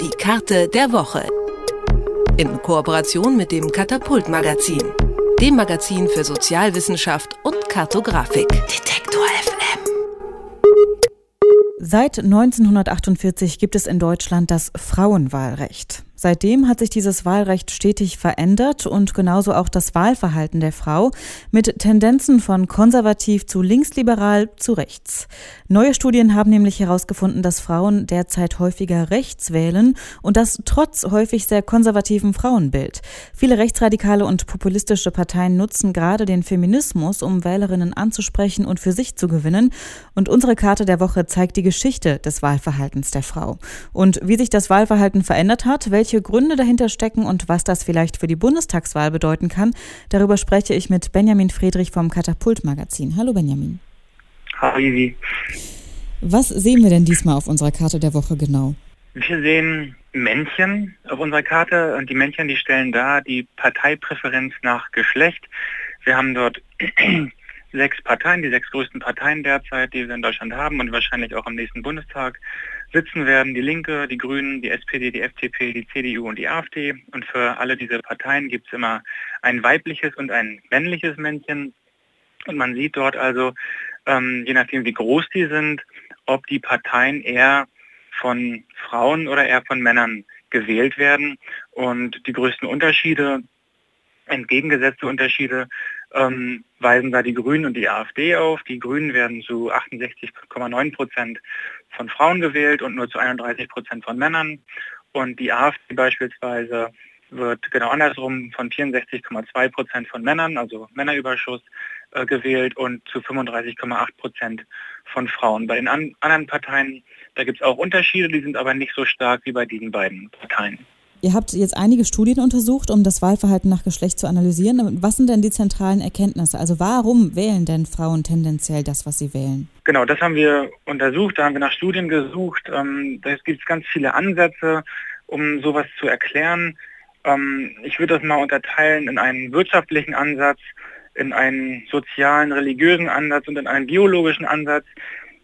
Die Karte der Woche. In Kooperation mit dem Katapult Magazin, dem Magazin für Sozialwissenschaft und Kartografik. Detektor FM. Seit 1948 gibt es in Deutschland das Frauenwahlrecht. Seitdem hat sich dieses Wahlrecht stetig verändert und genauso auch das Wahlverhalten der Frau mit Tendenzen von konservativ zu linksliberal zu rechts. Neue Studien haben nämlich herausgefunden, dass Frauen derzeit häufiger rechts wählen und das trotz häufig sehr konservativen Frauenbild. Viele rechtsradikale und populistische Parteien nutzen gerade den Feminismus, um Wählerinnen anzusprechen und für sich zu gewinnen. Und unsere Karte der Woche zeigt die Geschichte des Wahlverhaltens der Frau. Und wie sich das Wahlverhalten verändert hat, welche welche Gründe dahinter stecken und was das vielleicht für die Bundestagswahl bedeuten kann, darüber spreche ich mit Benjamin Friedrich vom Katapult Magazin. Hallo Benjamin. Hallo Ivi. Was sehen wir denn diesmal auf unserer Karte der Woche genau? Wir sehen Männchen auf unserer Karte und die Männchen, die stellen da die Parteipräferenz nach Geschlecht. Wir haben dort sechs Parteien, die sechs größten Parteien derzeit, die wir in Deutschland haben und wahrscheinlich auch im nächsten Bundestag sitzen werden die Linke, die Grünen, die SPD, die FDP, die CDU und die AfD. Und für alle diese Parteien gibt es immer ein weibliches und ein männliches Männchen. Und man sieht dort also, ähm, je nachdem wie groß die sind, ob die Parteien eher von Frauen oder eher von Männern gewählt werden. Und die größten Unterschiede, entgegengesetzte Unterschiede, ähm, weisen da die Grünen und die AfD auf. Die Grünen werden zu 68,9 Prozent von Frauen gewählt und nur zu 31 Prozent von Männern. Und die AfD beispielsweise wird genau andersrum von 64,2 Prozent von Männern, also Männerüberschuss, äh, gewählt und zu 35,8 Prozent von Frauen. Bei den an anderen Parteien, da gibt es auch Unterschiede, die sind aber nicht so stark wie bei diesen beiden Parteien. Ihr habt jetzt einige Studien untersucht, um das Wahlverhalten nach Geschlecht zu analysieren. Was sind denn die zentralen Erkenntnisse? Also warum wählen denn Frauen tendenziell das, was sie wählen? Genau, das haben wir untersucht, da haben wir nach Studien gesucht. Ähm, da gibt es ganz viele Ansätze, um sowas zu erklären. Ähm, ich würde das mal unterteilen in einen wirtschaftlichen Ansatz, in einen sozialen, religiösen Ansatz und in einen biologischen Ansatz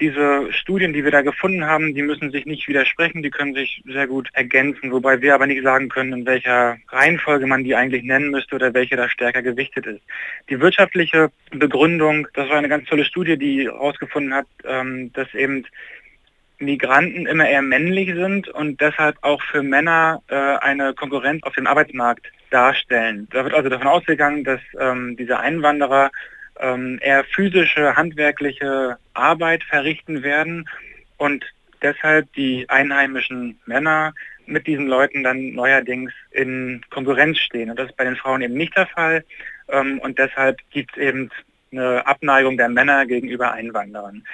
diese Studien, die wir da gefunden haben, die müssen sich nicht widersprechen, die können sich sehr gut ergänzen, wobei wir aber nicht sagen können, in welcher Reihenfolge man die eigentlich nennen müsste oder welche da stärker gewichtet ist. Die wirtschaftliche Begründung, das war eine ganz tolle Studie, die herausgefunden hat, ähm, dass eben Migranten immer eher männlich sind und deshalb auch für Männer äh, eine Konkurrenz auf dem Arbeitsmarkt darstellen. Da wird also davon ausgegangen, dass ähm, diese Einwanderer ähm, eher physische, handwerkliche Arbeit verrichten werden und deshalb die einheimischen Männer mit diesen Leuten dann neuerdings in Konkurrenz stehen. Und das ist bei den Frauen eben nicht der Fall. Ähm, und deshalb gibt es eben eine Abneigung der Männer gegenüber Einwanderern.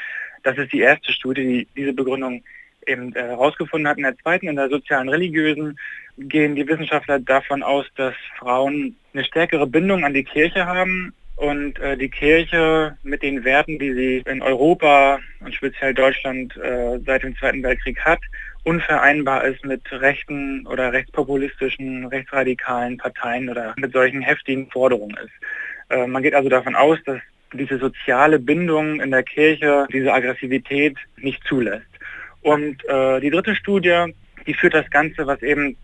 Das ist die erste Studie, die diese Begründung eben äh, herausgefunden hat. In der zweiten, in der sozialen religiösen, gehen die Wissenschaftler davon aus, dass Frauen eine stärkere Bindung an die Kirche haben und äh, die Kirche mit den Werten, die sie in Europa und speziell Deutschland äh, seit dem Zweiten Weltkrieg hat, unvereinbar ist mit rechten oder rechtspopulistischen, rechtsradikalen Parteien oder mit solchen heftigen Forderungen ist. Äh, man geht also davon aus, dass diese soziale Bindung in der Kirche diese Aggressivität nicht zulässt. Und äh, die dritte Studie, die führt das Ganze, was eben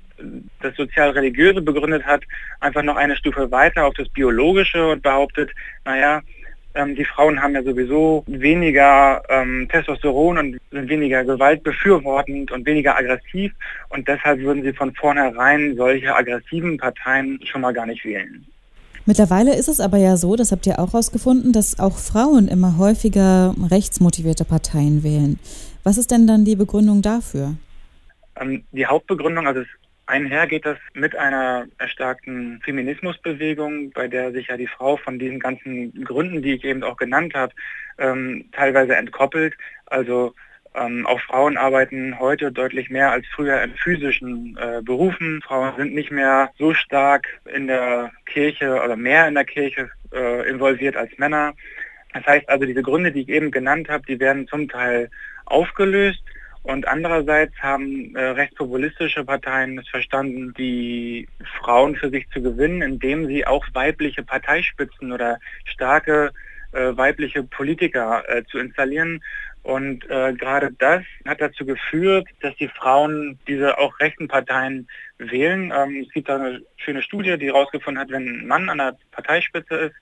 das sozial-religiöse begründet hat, einfach noch eine Stufe weiter auf das Biologische und behauptet, naja, ähm, die Frauen haben ja sowieso weniger ähm, Testosteron und sind weniger gewaltbefürwortend und weniger aggressiv und deshalb würden sie von vornherein solche aggressiven Parteien schon mal gar nicht wählen. Mittlerweile ist es aber ja so, das habt ihr auch herausgefunden, dass auch Frauen immer häufiger rechtsmotivierte Parteien wählen. Was ist denn dann die Begründung dafür? Ähm, die Hauptbegründung, also es Einher geht das mit einer erstarkten Feminismusbewegung, bei der sich ja die Frau von diesen ganzen Gründen, die ich eben auch genannt habe, ähm, teilweise entkoppelt. Also ähm, auch Frauen arbeiten heute deutlich mehr als früher in physischen äh, Berufen. Frauen sind nicht mehr so stark in der Kirche oder mehr in der Kirche äh, involviert als Männer. Das heißt also, diese Gründe, die ich eben genannt habe, die werden zum Teil aufgelöst. Und andererseits haben äh, rechtspopulistische Parteien es verstanden, die Frauen für sich zu gewinnen, indem sie auch weibliche Parteispitzen oder starke äh, weibliche Politiker äh, zu installieren. Und äh, gerade das hat dazu geführt, dass die Frauen diese auch rechten Parteien wählen. Ähm, es gibt da eine schöne Studie, die herausgefunden hat, wenn ein Mann an der Parteispitze ist,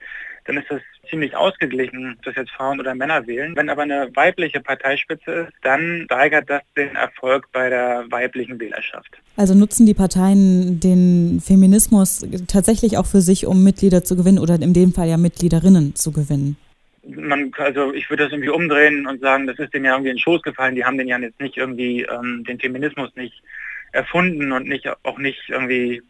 dann ist das ziemlich ausgeglichen, dass jetzt Frauen oder Männer wählen. Wenn aber eine weibliche Parteispitze ist, dann steigert das den Erfolg bei der weiblichen Wählerschaft. Also nutzen die Parteien den Feminismus tatsächlich auch für sich, um Mitglieder zu gewinnen oder in dem Fall ja Mitgliederinnen zu gewinnen? Man, also ich würde das irgendwie umdrehen und sagen, das ist denen ja irgendwie in den Schoß gefallen. Die haben den ja jetzt nicht irgendwie ähm, den Feminismus nicht erfunden und nicht auch nicht irgendwie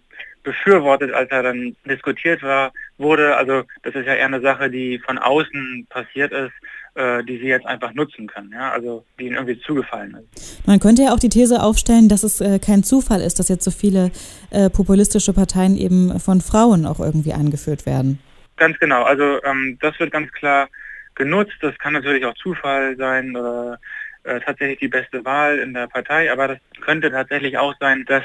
befürwortet, als er dann diskutiert war, wurde. Also das ist ja eher eine Sache, die von außen passiert ist, äh, die sie jetzt einfach nutzen können, ja, also die ihnen irgendwie zugefallen ist. Man könnte ja auch die These aufstellen, dass es äh, kein Zufall ist, dass jetzt so viele äh, populistische Parteien eben von Frauen auch irgendwie angeführt werden. Ganz genau, also ähm, das wird ganz klar genutzt. Das kann natürlich auch Zufall sein oder äh, tatsächlich die beste Wahl in der Partei, aber das könnte tatsächlich auch sein, dass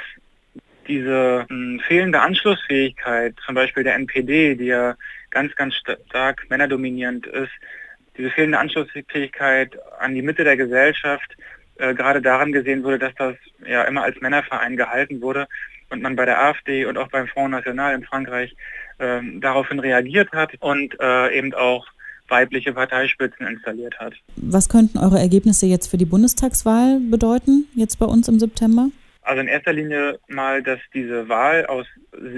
diese mh, hm, fehlende Anschlussfähigkeit, zum Beispiel der NPD, die ja ganz, ganz stark männerdominierend ist, diese fehlende Anschlussfähigkeit an die Mitte der Gesellschaft äh, gerade daran gesehen wurde, dass das ja immer als Männerverein gehalten wurde und man bei der AfD und auch beim Front National in Frankreich äh, daraufhin reagiert hat und äh, eben auch weibliche Parteispitzen installiert hat. Was könnten eure Ergebnisse jetzt für die Bundestagswahl bedeuten, jetzt bei uns im September? Also in erster Linie mal, dass diese Wahl aus,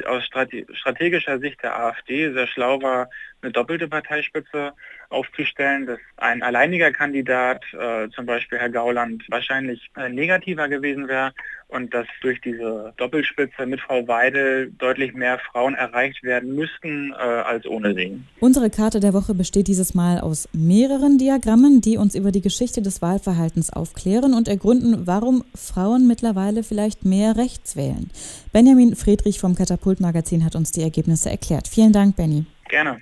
aus strategischer Sicht der AfD sehr schlau war, eine doppelte Parteispitze aufzustellen, dass ein alleiniger Kandidat, äh, zum Beispiel Herr Gauland, wahrscheinlich äh, negativer gewesen wäre und dass durch diese Doppelspitze mit Frau Weidel deutlich mehr Frauen erreicht werden müssten äh, als ohne sie. Unsere Karte der Woche besteht dieses Mal aus mehreren Diagrammen, die uns über die Geschichte des Wahlverhaltens aufklären und ergründen, warum Frauen mittlerweile vielleicht mehr rechts wählen. Benjamin Friedrich vom Katapult Magazin hat uns die Ergebnisse erklärt. Vielen Dank, Benny. Gerne.